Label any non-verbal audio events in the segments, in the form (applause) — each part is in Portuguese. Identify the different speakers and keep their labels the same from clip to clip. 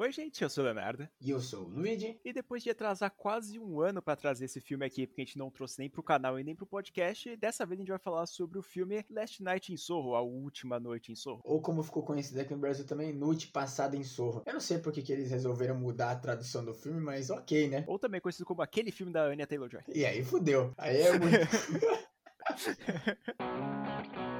Speaker 1: Oi, gente, eu sou o Leonardo.
Speaker 2: E eu sou o Luigi.
Speaker 1: E depois de atrasar quase um ano para trazer esse filme aqui, porque a gente não trouxe nem pro canal e nem pro podcast, dessa vez a gente vai falar sobre o filme Last Night in Sorro, A Última Noite em Sorro.
Speaker 2: Ou como ficou conhecido aqui no Brasil também, Noite Passada em Sorro. Eu não sei porque que eles resolveram mudar a tradução do filme, mas ok, né?
Speaker 1: Ou também conhecido como aquele filme da Anya Taylor-Joy.
Speaker 2: E aí fudeu. Aí é muito... (laughs) (laughs)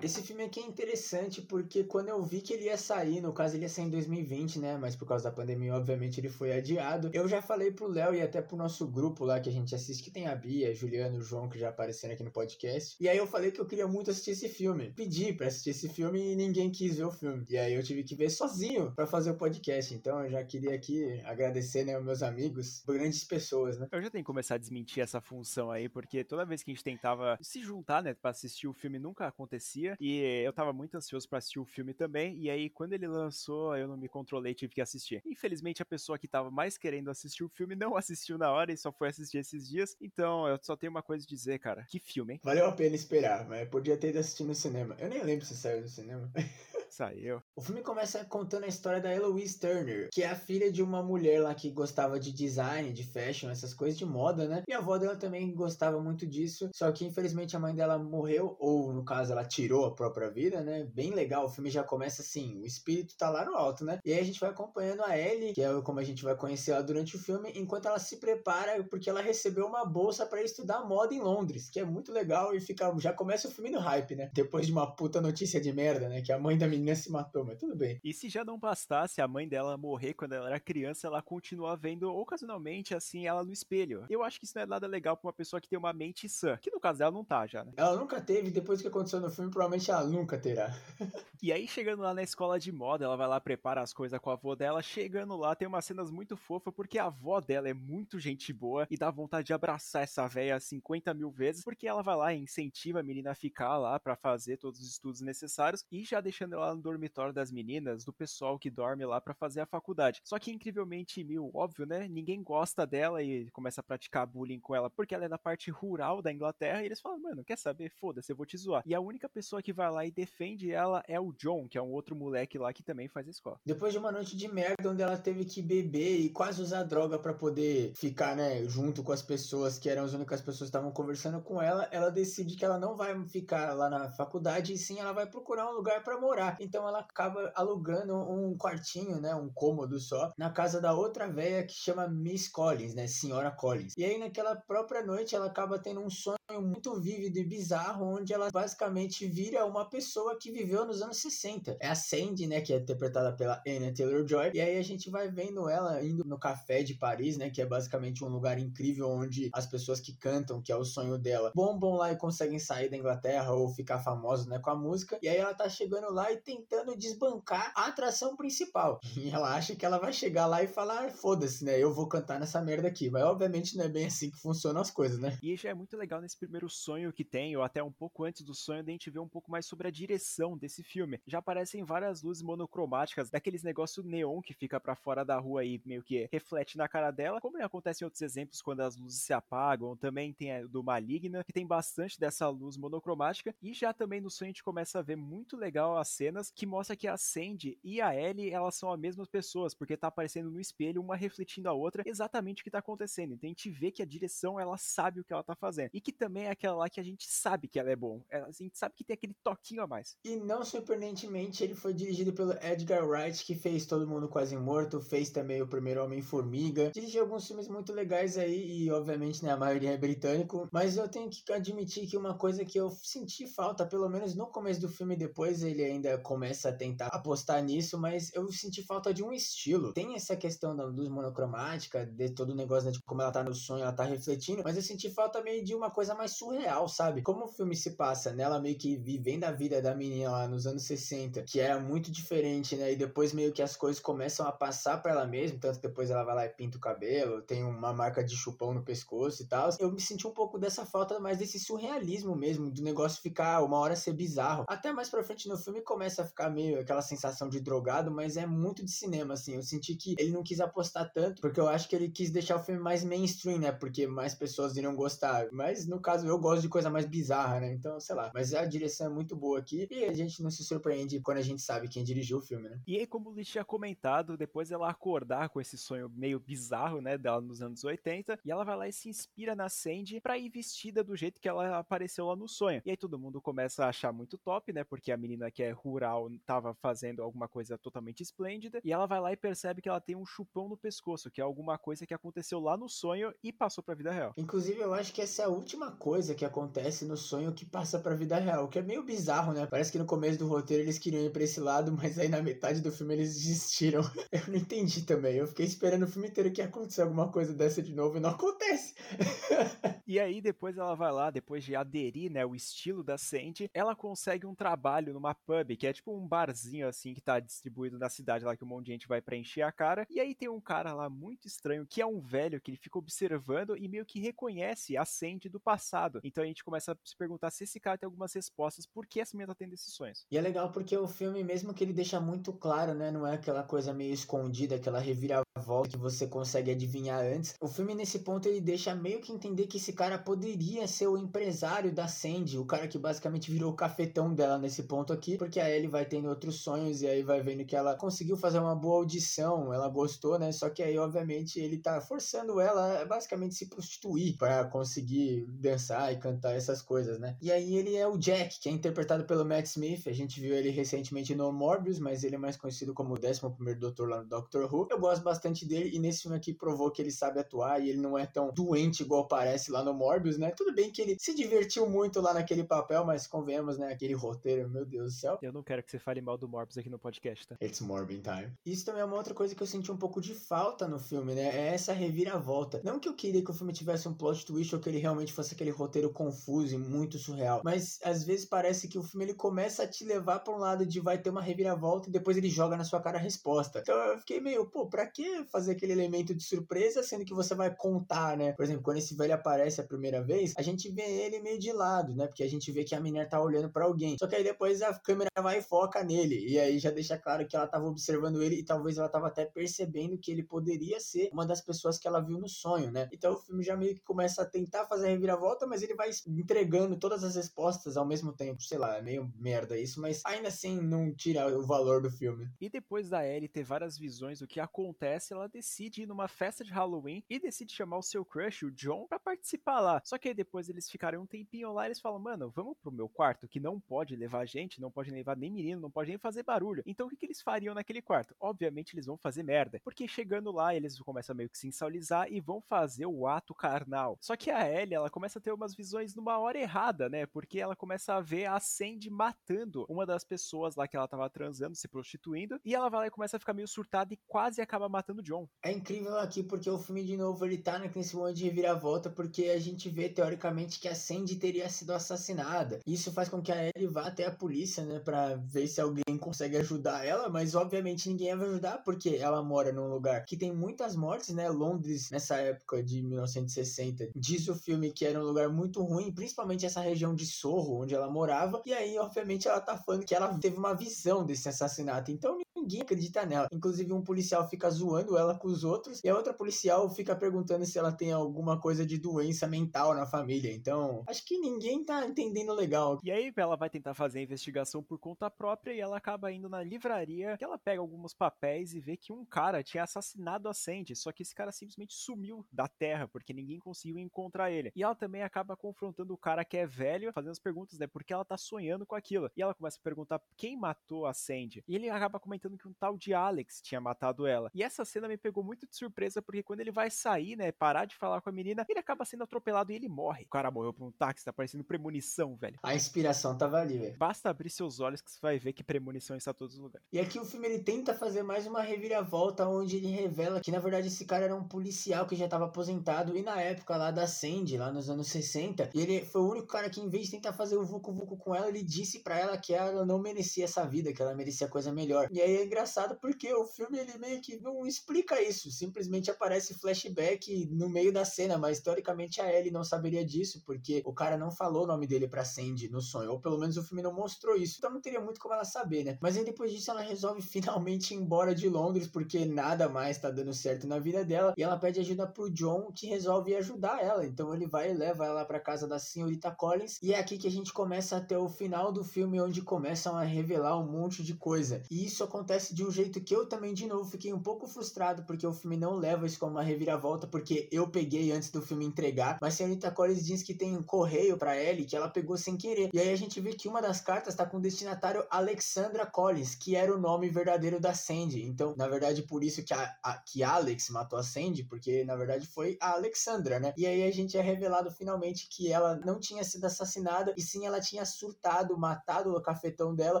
Speaker 2: Esse filme aqui é interessante porque quando eu vi que ele ia sair, no caso ele ia sair em 2020, né? Mas por causa da pandemia, obviamente, ele foi adiado. Eu já falei pro Léo e até pro nosso grupo lá que a gente assiste, que tem a Bia, Juliano, João, que já apareceram aqui no podcast. E aí eu falei que eu queria muito assistir esse filme. Pedi pra assistir esse filme e ninguém quis ver o filme. E aí eu tive que ver sozinho para fazer o podcast. Então eu já queria aqui agradecer, né, os meus amigos, grandes pessoas, né?
Speaker 1: Eu já tenho que começar a desmentir essa função aí, porque toda vez que a gente tentava se juntar, né, pra assistir o filme, nunca acontecia. E eu tava muito ansioso para assistir o filme também. E aí, quando ele lançou, eu não me controlei, tive que assistir. Infelizmente, a pessoa que tava mais querendo assistir o filme não (laughs) assistiu na hora e só foi assistir esses dias. Então, eu só tenho uma coisa a dizer, cara. Que filme, hein?
Speaker 2: Valeu a pena esperar, mas podia ter ido assistir no cinema. Eu nem lembro se saiu no cinema. (laughs)
Speaker 1: Saiu.
Speaker 2: O filme começa contando a história da Eloise Turner, que é a filha de uma mulher lá que gostava de design, de fashion, essas coisas de moda, né? E a avó dela também gostava muito disso, só que infelizmente a mãe dela morreu, ou no caso ela tirou a própria vida, né? Bem legal, o filme já começa assim, o espírito tá lá no alto, né? E aí a gente vai acompanhando a Ellie, que é como a gente vai conhecer ela durante o filme, enquanto ela se prepara, porque ela recebeu uma bolsa para estudar moda em Londres, que é muito legal e fica já começa o filme no hype, né? Depois de uma puta notícia de merda, né? Que a mãe da menina se matou, mas tudo bem.
Speaker 1: E se já não bastasse a mãe dela morrer quando ela era criança, ela continua vendo ocasionalmente assim ela no espelho. Eu acho que isso não é nada legal pra uma pessoa que tem uma mente sã, que no caso dela não tá já, né?
Speaker 2: Ela nunca teve, depois que aconteceu no filme, provavelmente ela nunca terá. (laughs)
Speaker 1: e aí chegando lá na escola de moda, ela vai lá prepara as coisas com a avó dela, chegando lá tem umas cenas muito fofas porque a avó dela é muito gente boa e dá vontade de abraçar essa velha 50 mil vezes, porque ela vai lá e incentiva a menina a ficar lá para fazer todos os estudos necessários e já deixando ela no dormitório das meninas, do pessoal que dorme lá para fazer a faculdade. Só que incrivelmente mil, óbvio, né? Ninguém gosta dela e começa a praticar bullying com ela porque ela é da parte rural da Inglaterra e eles falam, mano, quer saber? Foda-se, eu vou te zoar. E a única pessoa que vai lá e defende ela é o John, que é um outro moleque lá que também faz escola.
Speaker 2: Depois de uma noite de merda onde ela teve que beber e quase usar droga para poder ficar, né, junto com as pessoas que eram as únicas pessoas que estavam conversando com ela, ela decide que ela não vai ficar lá na faculdade e sim ela vai procurar um lugar para morar. Então ela acaba alugando um quartinho, né, um cômodo só, na casa da outra velha que chama Miss Collins, né, Senhora Collins. E aí naquela própria noite ela acaba tendo um sonho muito vívido e bizarro, onde ela basicamente vira uma pessoa que viveu nos anos 60. É a Sandy, né, que é interpretada pela Anna Taylor-Joy. E aí a gente vai vendo ela indo no café de Paris, né, que é basicamente um lugar incrível onde as pessoas que cantam, que é o sonho dela, bombam lá e conseguem sair da Inglaterra ou ficar famosos, né, com a música. E aí ela tá chegando lá e tentando desbancar a atração principal. (laughs) E ela acha que ela vai chegar lá e falar, foda-se, né, eu vou cantar nessa merda aqui. Mas obviamente não é bem assim que funcionam as coisas, né?
Speaker 1: E já é muito legal nesse primeiro sonho que tem, ou até um pouco antes do sonho, a gente vê um pouco mais sobre a direção desse filme. Já aparecem várias luzes monocromáticas, daqueles negócio neon que fica para fora da rua e meio que reflete na cara dela, como acontece em outros exemplos quando as luzes se apagam. Também tem a do Maligna, que tem bastante dessa luz monocromática. E já também no sonho a gente começa a ver muito legal as cenas que mostra que a Sandy e a Ellie, elas são as mesmas pessoas, porque tá aparecendo no espelho, uma refletindo a outra, exatamente o que tá acontecendo. Então a gente vê que a direção, ela sabe o que ela tá fazendo. E que também é aquela lá que a gente sabe que ela é bom. A gente sabe que tem aquele toquinho a mais.
Speaker 2: E não surpreendentemente, ele foi dirigido pelo Edgar Wright, que fez Todo Mundo Quase Morto, fez também o primeiro Homem-Formiga. Dirigiu alguns filmes muito legais aí, e obviamente, né, a maioria é britânico. Mas eu tenho que admitir que uma coisa que eu senti falta, pelo menos no começo do filme, depois ele ainda começa a tentar apostar nisso, mas eu senti falta de um estilo. Tem essa questão da luz monocromática, de todo o negócio, né, de como ela tá no sonho, ela tá refletindo, mas eu senti falta meio de uma coisa mais surreal, sabe? Como o filme se passa nela meio que vivendo a vida da menina lá nos anos 60, que era muito diferente, né? E depois meio que as coisas começam a passar para ela mesma, tanto depois ela vai lá e pinta o cabelo, tem uma marca de chupão no pescoço e tal. Eu me senti um pouco dessa falta, mais desse surrealismo mesmo, do negócio ficar uma hora ser bizarro. Até mais pra frente no filme começa a ficar meio aquela sensação de drogado, mas é muito de cinema, assim. Eu senti que ele não quis apostar tanto, porque eu acho que ele quis deixar o filme mais mainstream, né? Porque mais pessoas iriam gostar. Mas no caso, eu gosto de coisa mais bizarra, né? Então, sei lá. Mas a direção é muito boa aqui e a gente não se surpreende quando a gente sabe quem dirigiu o filme, né?
Speaker 1: E aí, como o Liz tinha comentado, depois ela acordar com esse sonho meio bizarro, né, dela nos anos 80, e ela vai lá e se inspira na Sandy pra ir vestida do jeito que ela apareceu lá no sonho. E aí todo mundo começa a achar muito top, né, porque a menina que é rural tava fazendo alguma coisa totalmente esplêndida, e ela vai lá e percebe que ela tem um chupão no pescoço, que é alguma coisa que aconteceu lá no sonho e passou pra vida real.
Speaker 2: Inclusive, eu acho que essa é a última coisa que acontece no sonho que passa pra vida real, o que é meio bizarro, né? Parece que no começo do roteiro eles queriam ir pra esse lado, mas aí na metade do filme eles desistiram. (laughs) Eu não entendi também. Eu fiquei esperando o filme inteiro que ia acontecer alguma coisa dessa de novo e não acontece. (laughs)
Speaker 1: e aí depois ela vai lá, depois de aderir, né, o estilo da Sandy, ela consegue um trabalho numa pub, que é tipo um barzinho assim que tá distribuído na cidade lá que um monte de gente vai preencher a cara. E aí tem um cara lá muito estranho, que é um velho que ele fica observando e meio que reconhece a Sandy do passado. Então a gente começa a se perguntar se esse cara tem algumas respostas, por que essa menina tá tendo esses sonhos.
Speaker 2: E é legal porque o filme, mesmo que ele deixa muito claro, né, não é aquela coisa meio escondida, aquela reviravolta que você consegue adivinhar antes. O filme nesse ponto ele deixa meio que entender que esse cara poderia ser o empresário da Sandy, o cara que basicamente virou o cafetão dela nesse ponto aqui, porque a Ellie vai tendo outros sonhos e aí vai vendo que ela conseguiu fazer uma boa audição, ela gostou, né? Só que aí obviamente ele tá forçando ela a basicamente se prostituir para conseguir dançar e cantar essas coisas, né? E aí ele é o Jack, que é interpretado pelo Matt Smith. A gente viu ele recentemente no Morbius, mas ele é mais conhecido como o 11 primeiro doutor lá no Doctor Who. Eu gosto bastante dele e nesse filme aqui provou que ele sabe atuar e ele não é tão doente igual parece lá no Morbius, né? Tudo bem que ele se divertiu muito lá naquele papel, mas convenhamos, né? Aquele roteiro, meu Deus do céu.
Speaker 1: Eu não quero que você fale mal do Morbius aqui no podcast, tá?
Speaker 2: It's Morbin time. Isso também é uma outra coisa que eu senti um pouco de falta no filme, né? É essa reviravolta. Não que eu queria que o filme tivesse um plot twist ou que ele realmente fosse aquele roteiro confuso e muito surreal, mas às vezes parece que o filme ele começa a te levar para um lado de vai ter uma reviravolta e depois ele joga na sua cara a resposta. Então eu fiquei meio, pô, pra que fazer aquele elemento de surpresa sendo que você vai contar, né? Por exemplo, quando esse velho aparece a primeira vez, a gente vê ele meio de lado, né? Porque a gente vê que a menina tá olhando para alguém. Só que aí depois a câmera vai e foca nele. E aí já deixa claro que ela tava observando ele e talvez ela tava até percebendo que ele poderia ser uma das pessoas que ela viu no sonho, né? Então o filme já meio que começa a tentar fazer a reviravolta, mas ele vai entregando todas as respostas ao mesmo tempo. Sei lá, é meio merda isso, mas ainda assim não tira o valor do filme.
Speaker 1: E depois da Ellie ter várias visões do que acontece, ela decide ir numa festa de Halloween e decide chamar o seu crush, o John, para participar lá. Só que aí depois eles ficaram um tempinho lá e eles falam, mano, vamos pro meu quarto, que não pode levar gente, não pode levar nem menino, não pode nem fazer barulho. Então o que, que eles fariam naquele quarto? Obviamente eles vão fazer merda. Porque chegando lá, eles começam meio que se sensualizar e vão fazer o ato carnal. Só que a Ellie, ela começa a ter umas visões numa hora errada, né? Porque ela começa a ver a Sandy matando uma das pessoas lá que ela tava transando, se prostituindo, e ela vai lá e começa a ficar meio surtada e quase acaba matando o John.
Speaker 2: É incrível aqui porque o filme de novo ele tá nesse momento de reviravolta porque a gente vê teoricamente que a Sandy teria sido assassinada. Isso faz com que a Ellie vá até a polícia, né, para ver se alguém consegue ajudar ela, mas obviamente ninguém vai ajudar porque ela mora num lugar que tem muitas mortes, né? Londres nessa época de 1960. Diz o filme que era um lugar muito ruim, principalmente essa região de Sorro, onde ela morava. E aí, obviamente, ela tá falando que ela teve uma visão desse assassinato. Então, ninguém acredita nela. Inclusive, um policial fica zoando ela com os outros, e a outra policial fica perguntando se ela tem alguma coisa de doença mental na família. Então, acho que ninguém tá entendendo legal.
Speaker 1: E aí, ela vai tentar fazer a investigação por conta própria e ela acaba indo na livraria, que ela pega alguns papéis e vê que um cara tinha assassinado a Sandy, só que esse cara simplesmente sumiu da terra, porque ninguém conseguiu encontrar ele. E ela também acaba confrontando o cara que é velho, fazendo as perguntas, né, porque ela tá sonhando com aquilo. E ela começa a perguntar quem matou a Sandy. E ele acaba comentando que um tal de Alex tinha matado ela. E essa cena me pegou muito de surpresa, porque quando ele vai sair, né, parar de falar com a menina, ele acaba sendo atropelado e ele morre. O cara morreu por um táxi, tá parecendo premonição, velho.
Speaker 2: A inspiração tava ali, velho.
Speaker 1: Basta abrir seus olhos que você vai ver que premonição está em todos os lugares.
Speaker 2: E aqui o filme ele tenta fazer mais uma reviravolta, onde ele revela que na verdade esse cara era um policial que já estava aposentado e na época lá da Sandy, lá nos anos 60, ele foi o único cara que em vez de tentar fazer o vucu vucu com ela, ele disse para ela que ela não merecia essa vida, que ela merecia coisa melhor. E aí engraçado porque o filme ele meio que não explica isso, simplesmente aparece flashback no meio da cena, mas teoricamente a Ellie não saberia disso, porque o cara não falou o nome dele pra Sandy no sonho, ou pelo menos o filme não mostrou isso, então não teria muito como ela saber, né? Mas aí depois disso ela resolve (laughs) finalmente ir embora de Londres, porque nada mais tá dando certo na vida dela, e ela pede ajuda pro John, que resolve ajudar ela, então ele vai e leva ela pra casa da senhorita Collins, e é aqui que a gente começa até o final do filme, onde começam a revelar um monte de coisa, e isso acontece de um jeito que eu também, de novo, fiquei um pouco frustrado, porque o filme não leva isso como uma reviravolta, porque eu peguei antes do filme entregar, mas a senhorita Collins diz que tem um correio para Ellie que ela pegou sem querer. E aí a gente vê que uma das cartas tá com o destinatário Alexandra Collins, que era o nome verdadeiro da Sandy. Então, na verdade, por isso que, a, a, que Alex matou a Sandy, porque na verdade foi a Alexandra, né? E aí a gente é revelado finalmente que ela não tinha sido assassinada, e sim ela tinha surtado, matado o cafetão dela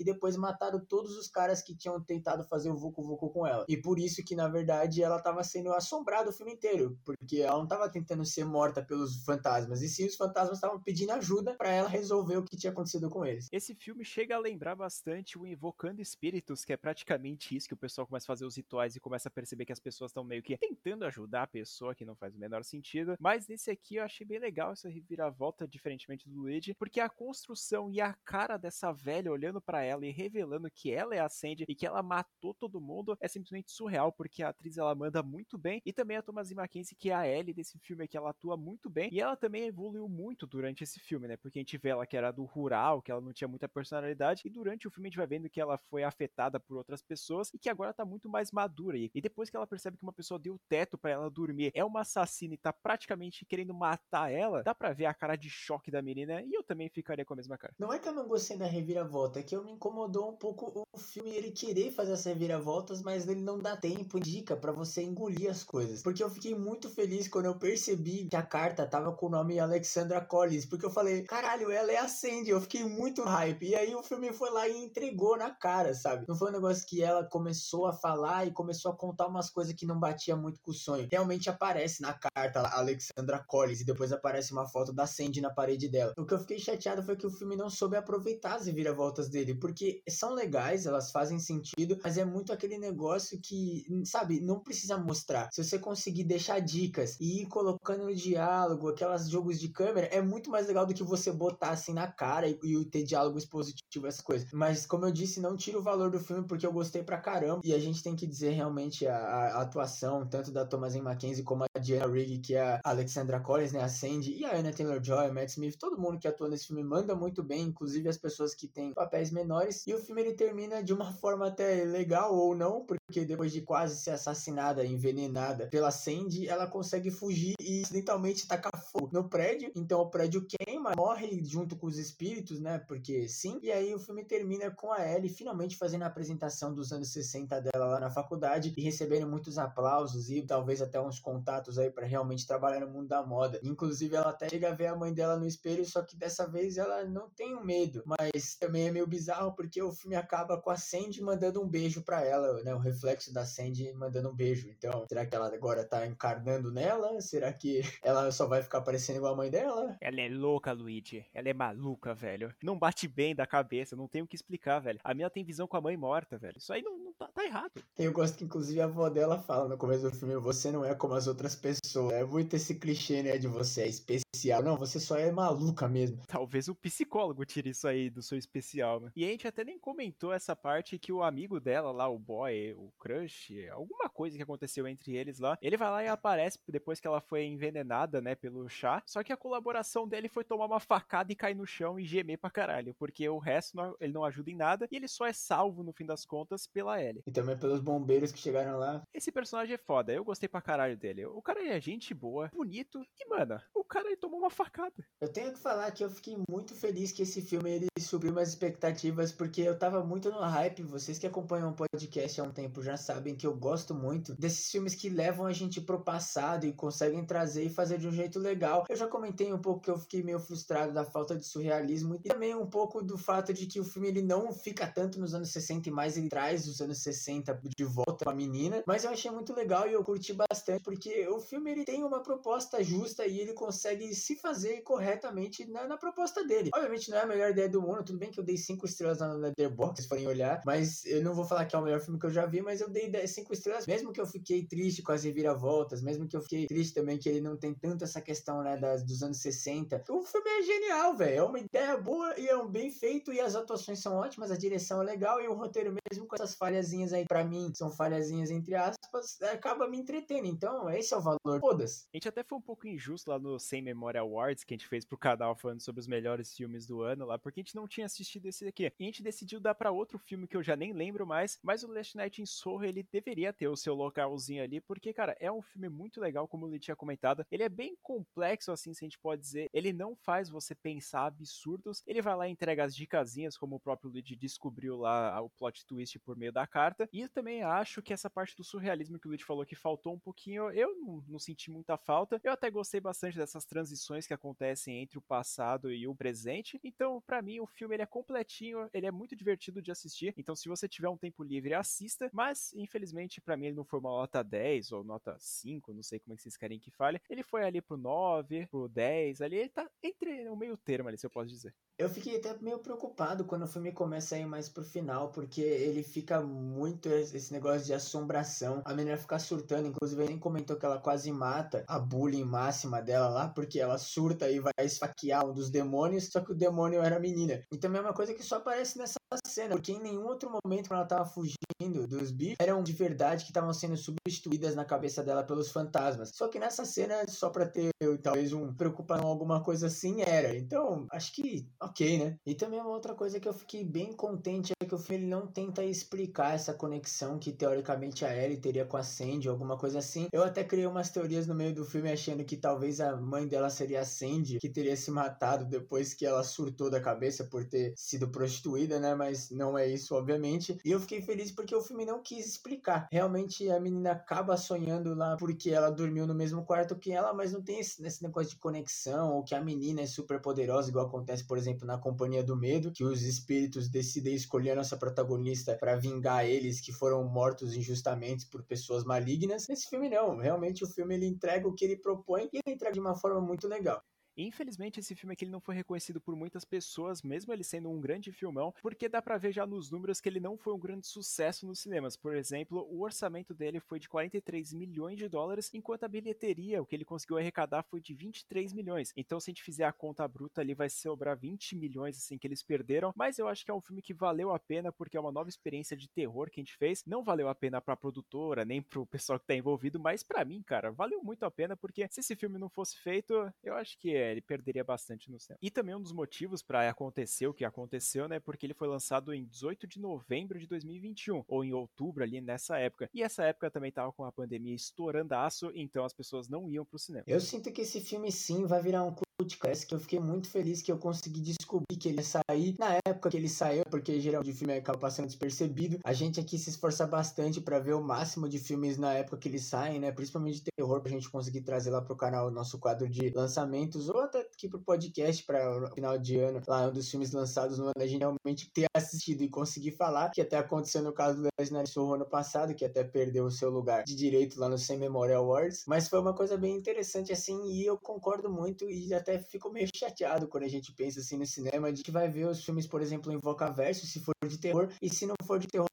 Speaker 2: e depois matado todos os caras que tinham tentado fazer o Vucu Vucu com ela. E por isso que, na verdade, ela tava sendo assombrada o filme inteiro, porque ela não tava tentando ser morta pelos fantasmas, e sim os fantasmas estavam pedindo ajuda para ela resolver o que tinha acontecido com eles.
Speaker 1: Esse filme chega a lembrar bastante o Invocando Espíritos, que é praticamente isso, que o pessoal começa a fazer os rituais e começa a perceber que as pessoas estão meio que tentando ajudar a pessoa, que não faz o menor sentido. Mas nesse aqui eu achei bem legal essa reviravolta, diferentemente do Luigi, porque a construção e a cara dessa velha olhando para ela e revelando que ela é a Sandy e que ela matou todo mundo é simplesmente surreal, porque a atriz ela manda muito bem e também a Thomasin Mackenzie, que é a Ellie desse filme aqui, ela atua muito bem e ela também evoluiu muito durante esse filme, né? Porque a gente vê ela que era do rural, que ela não tinha muita personalidade e durante o filme a gente vai vendo que ela foi afetada por outras pessoas e que agora tá muito mais madura e, depois que ela percebe que uma pessoa deu teto para ela dormir, é uma assassina e tá praticamente querendo matar ela, dá para ver a cara de choque da menina e eu também ficaria com a mesma cara.
Speaker 2: Não é que eu não gostei da reviravolta, é que eu me incomodou um pouco o filme ele querer fazer essa reviravoltas, mas ele não dá tempo, dica para você engolir as coisas. Porque eu fiquei muito feliz quando eu percebi que a carta tava com o nome Alexandra Collins, porque eu falei, caralho, ela é a Sandy, eu fiquei muito hype. E aí o filme foi lá e entregou na cara, sabe? Não foi um negócio que ela começou a falar e começou a contar umas coisas que não batia muito com o sonho. Realmente aparece na carta Alexandra Collins e depois aparece uma foto da Sandy na parede dela. O que eu fiquei chateado foi que o filme não soube aproveitar as reviravoltas dele, porque são legais, elas fazem sentido, mas é muito aquele negócio que, sabe, não precisa mostrar. Se você conseguir deixar dicas e ir colocando no diálogo, aquelas jogos de câmera, é muito mais legal do que você botar assim na cara e, e ter diálogo expositivo, essas coisas. Mas, como eu disse, não tira o valor do filme porque eu gostei pra caramba. E a gente tem que dizer realmente a, a atuação, tanto da Thomasin Mackenzie como a Diana Rigg, que é a Alexandra Collins, né, a Sandy, e a Anna Taylor-Joy, Matt Smith, todo mundo que atua nesse filme manda muito bem, inclusive as pessoas que têm papéis menores. E o filme ele termina de uma forma até legal ou não, porque depois de quase ser assassinada, envenenada pela Sandy, ela consegue fugir e acidentalmente tacar fogo no prédio. Então o prédio queima, morre junto com os espíritos, né? Porque sim. E aí o filme termina com a Ellie finalmente fazendo a apresentação dos anos 60 dela lá na faculdade e recebendo muitos aplausos e talvez até uns contatos aí para realmente trabalhar no mundo da moda. Inclusive ela até chega a ver a mãe dela no espelho, só que dessa vez ela não tem um medo, mas também é meio bizarro porque o filme acaba com a Sandy mandando um beijo para ela, né? O reflexo da Sandy mandando um beijo. Então, será que ela agora tá encarnando nela? Será que ela só vai ficar parecendo igual a mãe dela?
Speaker 1: Ela é louca, Luigi. Ela é maluca, velho. Não bate bem da cabeça, não tem o que explicar, velho. A minha tem visão com a mãe morta, velho. Isso aí não tá, tá, errado.
Speaker 2: Eu gosto que, inclusive, a avó dela fala no começo do filme: você não é como as outras pessoas. É muito esse clichê, né? De você é especial. Não, você só é maluca mesmo.
Speaker 1: Talvez o psicólogo tire isso aí do seu especial, né? E a gente até nem comentou essa parte que o amigo dela lá, o boy, o crush, alguma coisa que aconteceu entre eles lá, ele vai lá e aparece depois que ela foi envenenada, né, pelo chá. Só que a colaboração dele foi tomar uma facada e cair no chão e gemer pra caralho, porque o resto não, ele não ajuda em nada e ele só é salvo no fim das contas pela Ellie.
Speaker 2: E também pelos bombeiros que chegaram lá.
Speaker 1: Esse personagem é foda, eu gostei pra caralho dele. O cara é gente boa, bonito e, mano, o cara aí tomou uma facada.
Speaker 2: Eu tenho que falar que eu fiquei muito feliz que esse filme ele subiu minhas expectativas, porque eu tava muito no hype. Vocês que acompanham o podcast há um tempo já sabem que eu gosto muito desses filmes que levam a gente pro passado e conseguem trazer e fazer de um jeito legal. Eu já comentei um pouco que eu fiquei meio frustrado da falta de surrealismo e também um pouco do fato de que o filme ele não fica tanto nos anos 60 e mais ele traz os anos anos 60 de volta com a menina, mas eu achei muito legal e eu curti bastante, porque o filme ele tem uma proposta justa e ele consegue se fazer corretamente na, na proposta dele. Obviamente não é a melhor ideia do mundo, tudo bem que eu dei 5 estrelas na Letterboxd, se forem olhar, mas eu não vou falar que é o melhor filme que eu já vi, mas eu dei 5 estrelas, mesmo que eu fiquei triste com as reviravoltas, mesmo que eu fiquei triste também que ele não tem tanto essa questão, né, das, dos anos 60. O filme é genial, velho, é uma ideia boa e é um bem feito e as atuações são ótimas, a direção é legal e o roteiro mesmo com essas falhazinhas aí para mim, são falhazinhas entre aspas, acaba me entretendo. Então, esse é o valor. Foda-se.
Speaker 1: A gente até foi um pouco injusto lá no Sem Memória Awards que a gente fez pro canal falando sobre os melhores filmes do ano lá, porque a gente não tinha assistido esse aqui. E a gente decidiu dar para outro filme que eu já nem lembro mais, mas o Last Night in Soho, ele deveria ter o seu localzinho ali, porque, cara, é um filme muito legal, como ele tinha comentado. Ele é bem complexo, assim, se a gente pode dizer. Ele não faz você pensar absurdos. Ele vai lá e entrega as dicasinhas, como o próprio Luigi descobriu lá o plot twist por meio da carta. E também acho que essa parte do surrealismo que o Luigi falou que faltou um pouquinho, eu não, não senti muita falta. Eu até gostei bastante dessas transições que acontecem entre o passado e o presente. Então, para mim, o filme ele é completinho, ele é muito divertido de assistir. Então, se você tiver um tempo livre, assista. Mas, infelizmente, para mim, ele não foi uma nota 10 ou nota 5, não sei como é que vocês querem que fale. Ele foi ali pro 9, pro 10, ali ele tá entre o meio termo ali, se eu posso dizer.
Speaker 2: Eu fiquei até meio preocupado quando o filme começa a ir mais pro final, porque ele fica muito esse negócio de assombração. A menina fica surtando, inclusive nem comentou que ela quase mata a bullying máxima dela lá, porque ela surta e vai esfaquear um dos demônios, só que o demônio era a menina. Então é uma coisa que só aparece nessa cena, porque em nenhum outro momento quando ela tava fugindo dos bichos, eram de verdade que estavam sendo substituídas na cabeça dela pelos fantasmas. Só que nessa cena, só pra ter talvez um preocupação, alguma coisa assim, era. Então, acho que ok, né? E também uma outra coisa que eu fiquei bem contente é que o filme não tenta explicar essa conexão que teoricamente a Ellie teria com a Sandy, alguma coisa assim. Eu até criei umas teorias no meio do filme achando que talvez a mãe dela seria a Sandy, que teria se matado depois que ela surtou da cabeça por ter sido prostituída, né? Mas não é isso, obviamente. E eu fiquei feliz porque o filme não quis explicar. Realmente a menina acaba sonhando lá porque ela dormiu no mesmo quarto que ela, mas não tem esse, esse negócio de conexão ou que a menina é super poderosa, igual acontece, por exemplo, na Companhia do Medo, que os espíritos decidem escolher a nossa protagonista para vingar eles que foram mortos injustamente por pessoas malignas. Nesse filme não, realmente o filme ele entrega o que ele propõe e ele entrega de uma forma muito legal.
Speaker 1: Infelizmente, esse filme aqui não foi reconhecido por muitas pessoas, mesmo ele sendo um grande filmão, porque dá pra ver já nos números que ele não foi um grande sucesso nos cinemas. Por exemplo, o orçamento dele foi de 43 milhões de dólares, enquanto a bilheteria, o que ele conseguiu arrecadar foi de 23 milhões. Então, se a gente fizer a conta bruta ali, vai sobrar 20 milhões, assim, que eles perderam. Mas eu acho que é um filme que valeu a pena, porque é uma nova experiência de terror que a gente fez. Não valeu a pena pra produtora, nem pro pessoal que tá envolvido, mas para mim, cara, valeu muito a pena, porque se esse filme não fosse feito, eu acho que ele perderia bastante no cinema. E também um dos motivos para acontecer o que aconteceu, né, porque ele foi lançado em 18 de novembro de 2021, ou em outubro ali nessa época. E essa época também tava com a pandemia estourando aço, então as pessoas não iam pro cinema.
Speaker 2: Eu sinto que esse filme sim vai virar um podcast que eu fiquei muito feliz que eu consegui descobrir que ele ia sair na época que ele saiu, porque geralmente o filme acaba passando despercebido. A gente aqui se esforça bastante para ver o máximo de filmes na época que eles saem, né? Principalmente de terror, pra gente conseguir trazer lá pro canal o nosso quadro de lançamentos, ou até aqui pro podcast para final de ano, lá um dos filmes lançados no ano, a gente realmente ter assistido e conseguir falar, que até aconteceu no caso do Lesnar Sorro ano passado, que até perdeu o seu lugar de direito lá no Sem Memorial Awards, mas foi uma coisa bem interessante assim, e eu concordo muito e até fico meio chateado quando a gente pensa assim no cinema, de que vai ver os filmes, por exemplo, em Verso, se for de terror, e se não for de terror,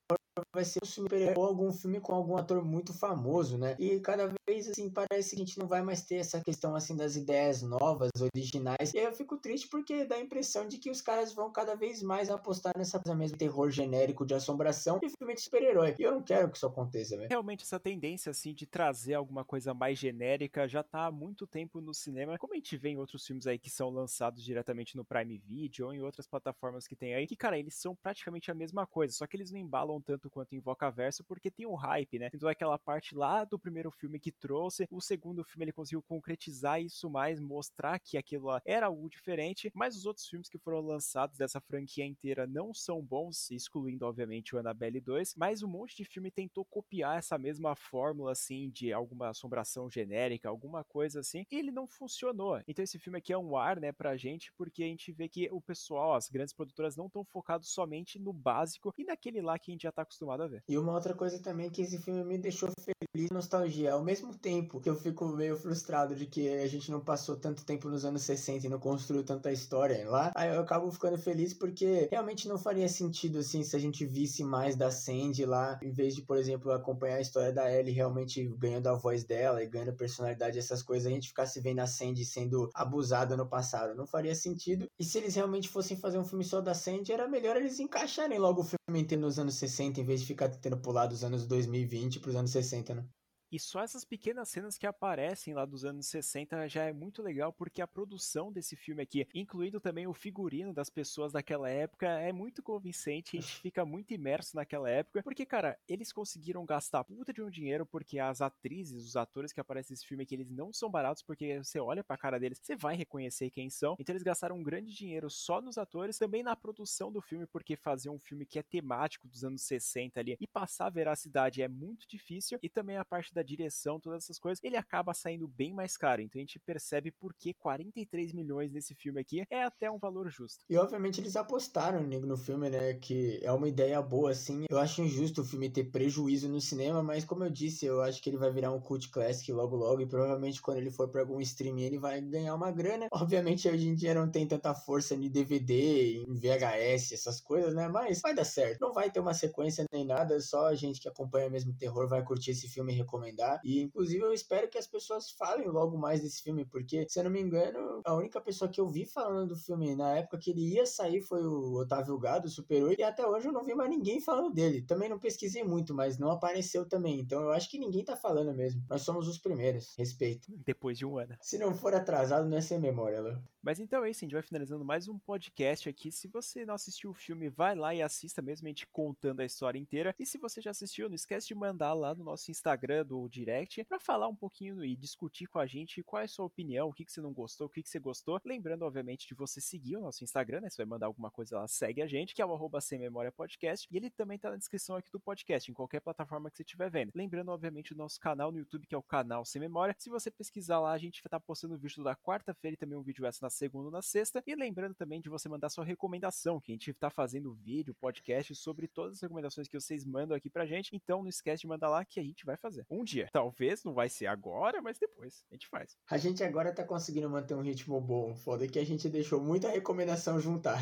Speaker 2: vai ser um filme ou algum filme com algum ator muito famoso, né? E cada vez assim parece que a gente não vai mais ter essa questão assim das ideias novas, originais. E eu fico triste porque dá a impressão de que os caras vão cada vez mais apostar nessa mesmo terror genérico de assombração e filme de super-herói. E eu não quero que isso aconteça, velho.
Speaker 1: Realmente essa tendência assim de trazer alguma coisa mais genérica já tá há muito tempo no cinema. Como a gente vê em outros filmes aí que são lançados diretamente no Prime Video ou em outras plataformas que tem aí, que cara, eles são praticamente a mesma coisa, só que eles não embalam tanto quanto quanto em Verso, porque tem um hype, né? Então aquela parte lá do primeiro filme que trouxe, o segundo filme ele conseguiu concretizar isso mais, mostrar que aquilo era algo diferente, mas os outros filmes que foram lançados dessa franquia inteira não são bons, excluindo obviamente o Annabelle 2, mas um monte de filme tentou copiar essa mesma fórmula assim de alguma assombração genérica, alguma coisa assim, e ele não funcionou. Então esse filme aqui é um ar, né, pra gente, porque a gente vê que o pessoal, as grandes produtoras não estão focados somente no básico e naquele lá que a gente já tá acostumado acostumado a ver.
Speaker 2: E uma outra coisa também que esse filme me deixou feliz nostalgia. Ao mesmo tempo que eu fico meio frustrado de que a gente não passou tanto tempo nos anos 60 e não construiu tanta história lá, aí eu acabo ficando feliz porque realmente não faria sentido assim se a gente visse mais da Sandy lá, em vez de, por exemplo, acompanhar a história da Ellie realmente ganhando a voz dela e ganhando personalidade, essas coisas, a gente ficasse vendo a Sandy sendo abusada no passado. Não faria sentido. E se eles realmente fossem fazer um filme só da Sandy, era melhor eles encaixarem logo o filme inteiro nos anos 60 em vez de ficar tentando pular dos anos 2020 pros anos 60, né?
Speaker 1: E só essas pequenas cenas que aparecem lá dos anos 60 já é muito legal, porque a produção desse filme aqui, incluindo também o figurino das pessoas daquela época, é muito convincente. A gente (laughs) fica muito imerso naquela época, porque, cara, eles conseguiram gastar puta de um dinheiro, porque as atrizes, os atores que aparecem nesse filme aqui, eles não são baratos, porque você olha pra cara deles, você vai reconhecer quem são. Então eles gastaram um grande dinheiro só nos atores, também na produção do filme, porque fazer um filme que é temático dos anos 60 ali e passar a veracidade é muito difícil, e também a parte da da direção, todas essas coisas, ele acaba saindo bem mais caro. Então a gente percebe por que 43 milhões nesse filme aqui é até um valor justo.
Speaker 2: E obviamente eles apostaram no filme, né? Que é uma ideia boa, assim. Eu acho injusto o filme ter prejuízo no cinema, mas como eu disse, eu acho que ele vai virar um cult classic logo logo. E provavelmente quando ele for para algum streaming ele vai ganhar uma grana. (laughs) Obviamente hoje em dia não tem tanta força em DVD, em VHS, essas coisas, né? Mas vai dar certo. Não vai ter uma sequência nem nada, só a gente que acompanha mesmo terror vai curtir esse filme e recomendar recomendar. E inclusive eu espero que as pessoas falem logo mais desse filme, porque, se eu não me engano, a única pessoa que eu vi falando do filme na época que ele ia sair foi o Otávio Gado, Super 8, e até hoje eu não vi mais ninguém falando dele. Também não pesquisei muito, mas não apareceu também. Então eu acho que ninguém tá falando mesmo. Nós somos os primeiros. Respeito.
Speaker 1: Depois de um ano.
Speaker 2: Se não for atrasado, não é sem memória, Léo.
Speaker 1: Mas então é isso, a gente vai finalizando mais um podcast aqui. Se você não assistiu o filme, vai lá e assista mesmo a gente contando a história inteira. E se você já assistiu, não esquece de mandar lá no nosso Instagram do direct para falar um pouquinho e discutir com a gente qual é a sua opinião, o que, que você não gostou, o que, que você gostou. Lembrando, obviamente, de você seguir o nosso Instagram, né? Se vai mandar alguma coisa lá, segue a gente, que é o arroba sem memória podcast. E ele também tá na descrição aqui do podcast, em qualquer plataforma que você estiver vendo. Lembrando, obviamente, o nosso canal no YouTube, que é o canal Sem Memória. Se você pesquisar lá, a gente vai estar tá postando o vídeo da quarta-feira e também um vídeo essa na segunda ou na sexta. E lembrando também de você mandar sua recomendação, que a gente tá fazendo vídeo, podcast sobre todas as recomendações que vocês mandam aqui pra gente. Então não esquece de mandar lá que a gente vai fazer. Um dia. Talvez não vai ser agora, mas depois a gente faz.
Speaker 2: A gente agora tá conseguindo manter um ritmo bom. Foda que a gente deixou muita recomendação juntar.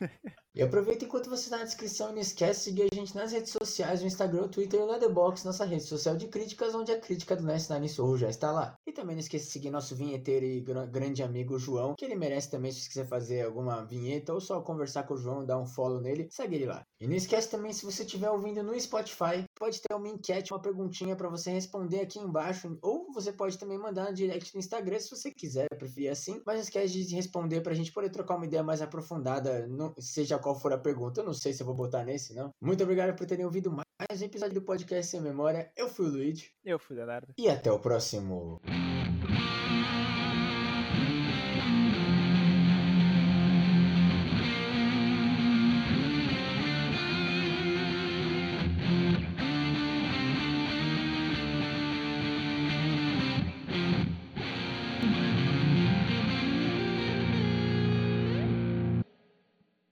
Speaker 2: (laughs) E aproveita enquanto você está na descrição e não esquece de seguir a gente nas redes sociais, no Instagram, Twitter e o Letterboxd, nossa rede social de críticas, onde a crítica do Nice Nine Soul já está lá. E também não esqueça de seguir nosso vinheteiro e grande amigo João, que ele merece também se você quiser fazer alguma vinheta ou só conversar com o João, dar um follow nele, segue ele lá. E não esquece também, se você estiver ouvindo no Spotify, pode ter uma enquete, uma perguntinha para você responder aqui embaixo, ou você pode também mandar no direct no Instagram, se você quiser, preferir assim, mas não esquece de responder para a gente poder trocar uma ideia mais aprofundada, seja qual for a pergunta. Eu não sei se eu vou botar nesse, não. Muito obrigado por terem ouvido mais um episódio do podcast Sem Memória. Eu fui o Luigi.
Speaker 1: Eu fui o Leonardo.
Speaker 2: E até o próximo.